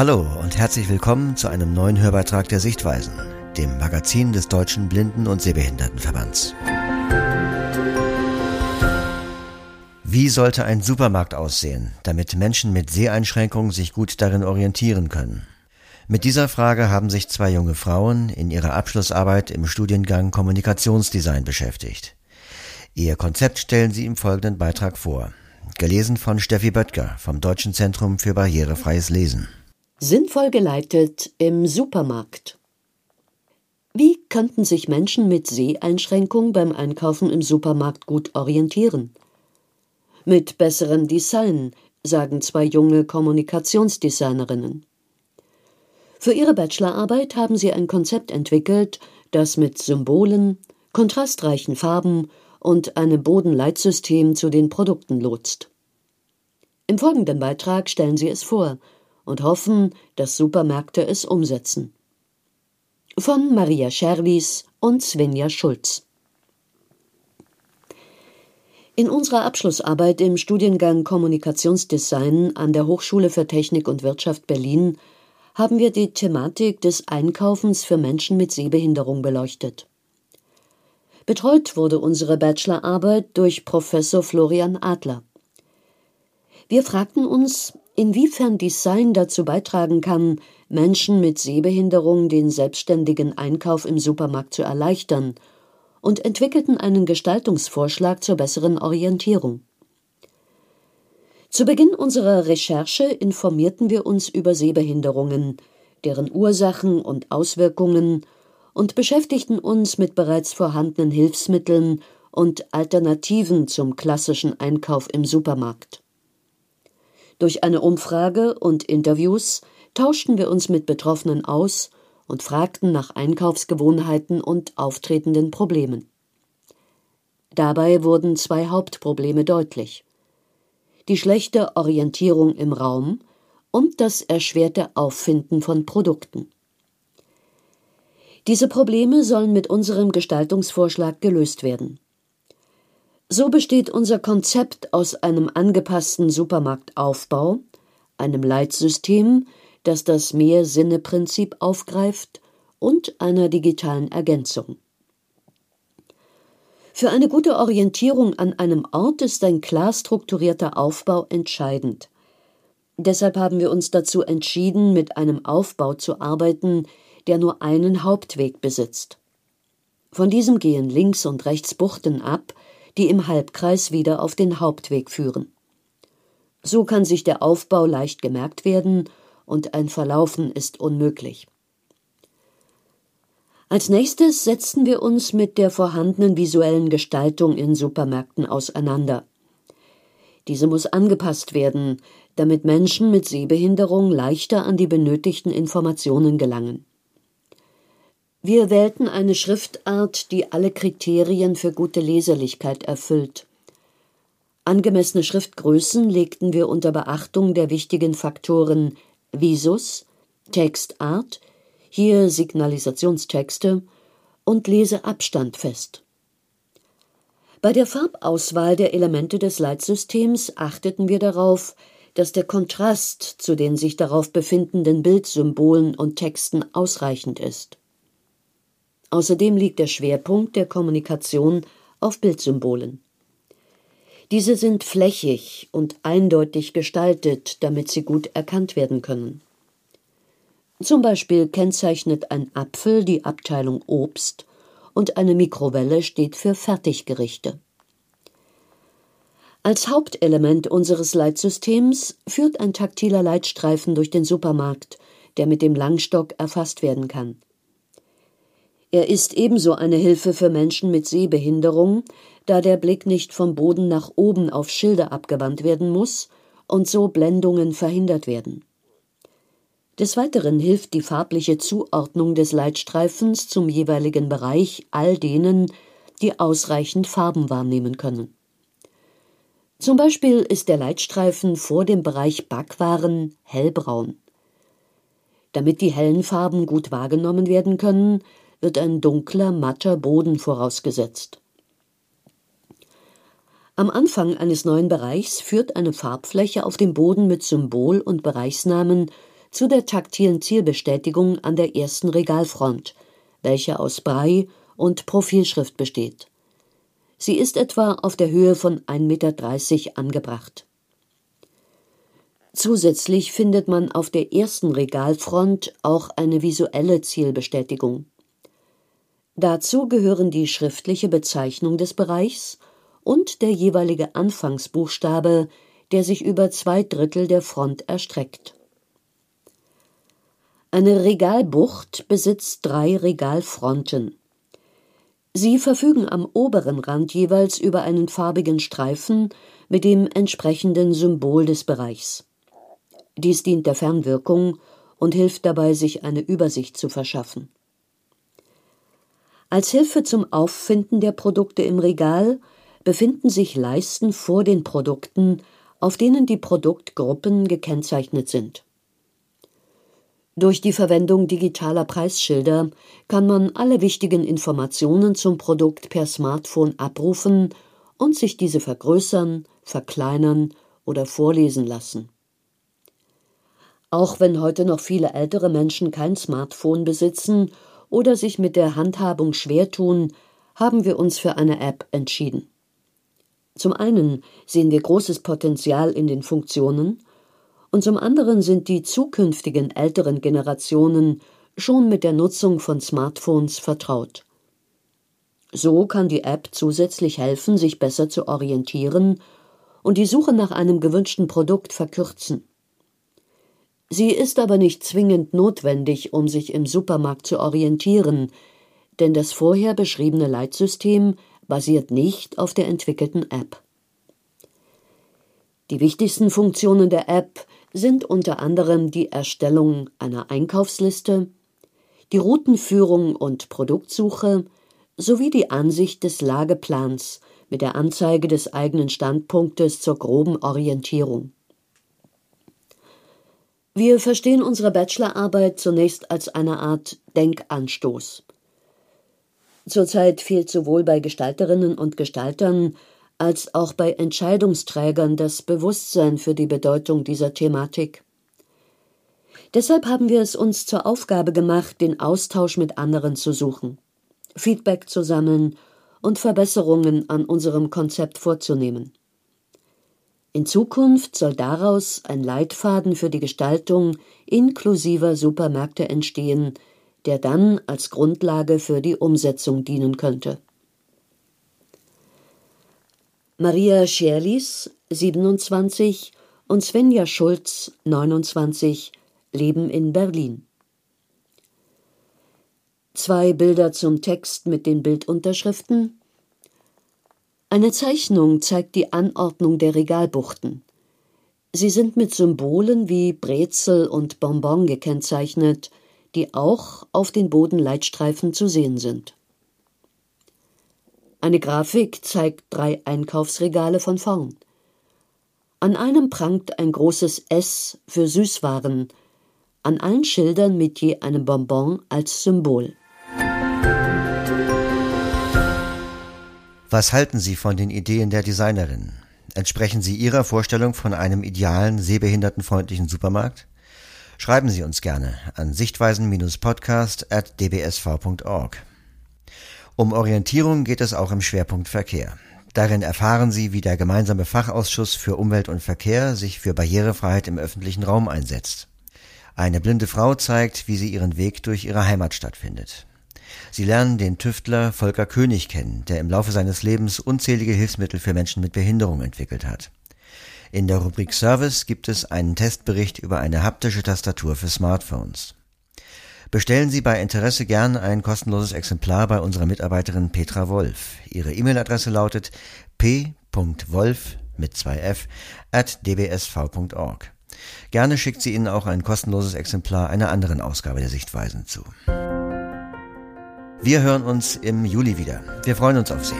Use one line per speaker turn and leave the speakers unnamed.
Hallo und herzlich willkommen zu einem neuen Hörbeitrag der Sichtweisen, dem Magazin des Deutschen Blinden- und Sehbehindertenverbands. Wie sollte ein Supermarkt aussehen, damit Menschen mit Seheinschränkungen sich gut darin orientieren können? Mit dieser Frage haben sich zwei junge Frauen in ihrer Abschlussarbeit im Studiengang Kommunikationsdesign beschäftigt. Ihr Konzept stellen sie im folgenden Beitrag vor. Gelesen von Steffi Böttger vom Deutschen Zentrum für barrierefreies Lesen.
Sinnvoll geleitet im Supermarkt. Wie könnten sich Menschen mit Seheinschränkung beim Einkaufen im Supermarkt gut orientieren? Mit besserem Design, sagen zwei junge Kommunikationsdesignerinnen. Für ihre Bachelorarbeit haben sie ein Konzept entwickelt, das mit Symbolen, kontrastreichen Farben und einem Bodenleitsystem zu den Produkten lotst. Im folgenden Beitrag stellen sie es vor und hoffen, dass Supermärkte es umsetzen. Von Maria Scherwies und Svenja Schulz. In unserer Abschlussarbeit im Studiengang Kommunikationsdesign an der Hochschule für Technik und Wirtschaft Berlin haben wir die Thematik des Einkaufens für Menschen mit Sehbehinderung beleuchtet. Betreut wurde unsere Bachelorarbeit durch Professor Florian Adler. Wir fragten uns, inwiefern Design dazu beitragen kann, Menschen mit Sehbehinderung den selbstständigen Einkauf im Supermarkt zu erleichtern und entwickelten einen Gestaltungsvorschlag zur besseren Orientierung. Zu Beginn unserer Recherche informierten wir uns über Sehbehinderungen, deren Ursachen und Auswirkungen und beschäftigten uns mit bereits vorhandenen Hilfsmitteln und Alternativen zum klassischen Einkauf im Supermarkt. Durch eine Umfrage und Interviews tauschten wir uns mit Betroffenen aus und fragten nach Einkaufsgewohnheiten und auftretenden Problemen. Dabei wurden zwei Hauptprobleme deutlich: die schlechte Orientierung im Raum und das erschwerte Auffinden von Produkten. Diese Probleme sollen mit unserem Gestaltungsvorschlag gelöst werden so besteht unser Konzept aus einem angepassten Supermarktaufbau, einem Leitsystem, das das Mehrsinne-Prinzip aufgreift, und einer digitalen Ergänzung. Für eine gute Orientierung an einem Ort ist ein klar strukturierter Aufbau entscheidend. Deshalb haben wir uns dazu entschieden, mit einem Aufbau zu arbeiten, der nur einen Hauptweg besitzt. Von diesem gehen links und rechts Buchten ab, die im Halbkreis wieder auf den Hauptweg führen. So kann sich der Aufbau leicht gemerkt werden und ein Verlaufen ist unmöglich. Als nächstes setzten wir uns mit der vorhandenen visuellen Gestaltung in Supermärkten auseinander. Diese muss angepasst werden, damit Menschen mit Sehbehinderung leichter an die benötigten Informationen gelangen. Wir wählten eine Schriftart, die alle Kriterien für gute Leserlichkeit erfüllt. Angemessene Schriftgrößen legten wir unter Beachtung der wichtigen Faktoren Visus, Textart, hier Signalisationstexte und Leseabstand fest. Bei der Farbauswahl der Elemente des Leitsystems achteten wir darauf, dass der Kontrast zu den sich darauf befindenden Bildsymbolen und Texten ausreichend ist Außerdem liegt der Schwerpunkt der Kommunikation auf Bildsymbolen. Diese sind flächig und eindeutig gestaltet, damit sie gut erkannt werden können. Zum Beispiel kennzeichnet ein Apfel die Abteilung Obst und eine Mikrowelle steht für Fertiggerichte. Als Hauptelement unseres Leitsystems führt ein taktiler Leitstreifen durch den Supermarkt, der mit dem Langstock erfasst werden kann er ist ebenso eine Hilfe für Menschen mit Sehbehinderung, da der Blick nicht vom Boden nach oben auf Schilder abgewandt werden muss und so Blendungen verhindert werden. Des Weiteren hilft die farbliche Zuordnung des Leitstreifens zum jeweiligen Bereich all denen, die ausreichend Farben wahrnehmen können. Zum Beispiel ist der Leitstreifen vor dem Bereich Backwaren hellbraun. Damit die hellen Farben gut wahrgenommen werden können, wird ein dunkler, matter Boden vorausgesetzt. Am Anfang eines neuen Bereichs führt eine Farbfläche auf dem Boden mit Symbol und Bereichsnamen zu der taktilen Zielbestätigung an der ersten Regalfront, welche aus Brei und Profilschrift besteht. Sie ist etwa auf der Höhe von 1,30 Meter angebracht. Zusätzlich findet man auf der ersten Regalfront auch eine visuelle Zielbestätigung. Dazu gehören die schriftliche Bezeichnung des Bereichs und der jeweilige Anfangsbuchstabe, der sich über zwei Drittel der Front erstreckt. Eine Regalbucht besitzt drei Regalfronten. Sie verfügen am oberen Rand jeweils über einen farbigen Streifen mit dem entsprechenden Symbol des Bereichs. Dies dient der Fernwirkung und hilft dabei, sich eine Übersicht zu verschaffen. Als Hilfe zum Auffinden der Produkte im Regal befinden sich Leisten vor den Produkten, auf denen die Produktgruppen gekennzeichnet sind. Durch die Verwendung digitaler Preisschilder kann man alle wichtigen Informationen zum Produkt per Smartphone abrufen und sich diese vergrößern, verkleinern oder vorlesen lassen auch wenn heute noch viele ältere Menschen kein Smartphone besitzen oder sich mit der Handhabung schwer tun, haben wir uns für eine App entschieden. Zum einen sehen wir großes Potenzial in den Funktionen und zum anderen sind die zukünftigen älteren Generationen schon mit der Nutzung von Smartphones vertraut. So kann die App zusätzlich helfen, sich besser zu orientieren und die Suche nach einem gewünschten Produkt verkürzen. Sie ist aber nicht zwingend notwendig, um sich im Supermarkt zu orientieren, denn das vorher beschriebene Leitsystem basiert nicht auf der entwickelten App. Die wichtigsten Funktionen der App sind unter anderem die Erstellung einer Einkaufsliste, die Routenführung und Produktsuche sowie die Ansicht des Lageplans mit der Anzeige des eigenen Standpunktes zur groben Orientierung wir verstehen unsere Bachelorarbeit zunächst als eine Art Denkanstoß. Zurzeit fehlt sowohl bei Gestalterinnen und Gestaltern als auch bei Entscheidungsträgern das Bewusstsein für die Bedeutung dieser Thematik. Deshalb haben wir es uns zur Aufgabe gemacht, den Austausch mit anderen zu suchen, Feedback zu sammeln und Verbesserungen an unserem Konzept vorzunehmen in Zukunft soll daraus ein Leitfaden für die Gestaltung inklusiver Supermärkte entstehen, der dann als Grundlage für die Umsetzung dienen könnte. Maria Scherlis, 27, und Svenja Schulz, 29, leben in Berlin. Zwei Bilder zum Text mit den Bildunterschriften eine Zeichnung zeigt die Anordnung der Regalbuchten. Sie sind mit Symbolen wie Brezel und Bonbon gekennzeichnet, die auch auf den Bodenleitstreifen zu sehen sind. Eine Grafik zeigt drei Einkaufsregale von vorn. An einem prangt ein großes S für Süßwaren, an allen Schildern mit je einem Bonbon als Symbol.
Was halten Sie von den Ideen der Designerin? Entsprechen sie Ihrer Vorstellung von einem idealen, sehbehindertenfreundlichen Supermarkt? Schreiben Sie uns gerne an sichtweisen-podcast at dbsv.org. Um Orientierung geht es auch im Schwerpunkt Verkehr. Darin erfahren Sie, wie der gemeinsame Fachausschuss für Umwelt und Verkehr sich für Barrierefreiheit im öffentlichen Raum einsetzt. Eine blinde Frau zeigt, wie sie ihren Weg durch ihre Heimatstadt findet. Sie lernen den Tüftler Volker König kennen, der im Laufe seines Lebens unzählige Hilfsmittel für Menschen mit Behinderung entwickelt hat. In der Rubrik Service gibt es einen Testbericht über eine haptische Tastatur für Smartphones. Bestellen Sie bei Interesse gern ein kostenloses Exemplar bei unserer Mitarbeiterin Petra Wolf. Ihre E-Mail-Adresse lautet p.wolf mit zwei f at dbsv.org. Gerne schickt sie Ihnen auch ein kostenloses Exemplar einer anderen Ausgabe der Sichtweisen zu. Wir hören uns im Juli wieder. Wir freuen uns auf Sie.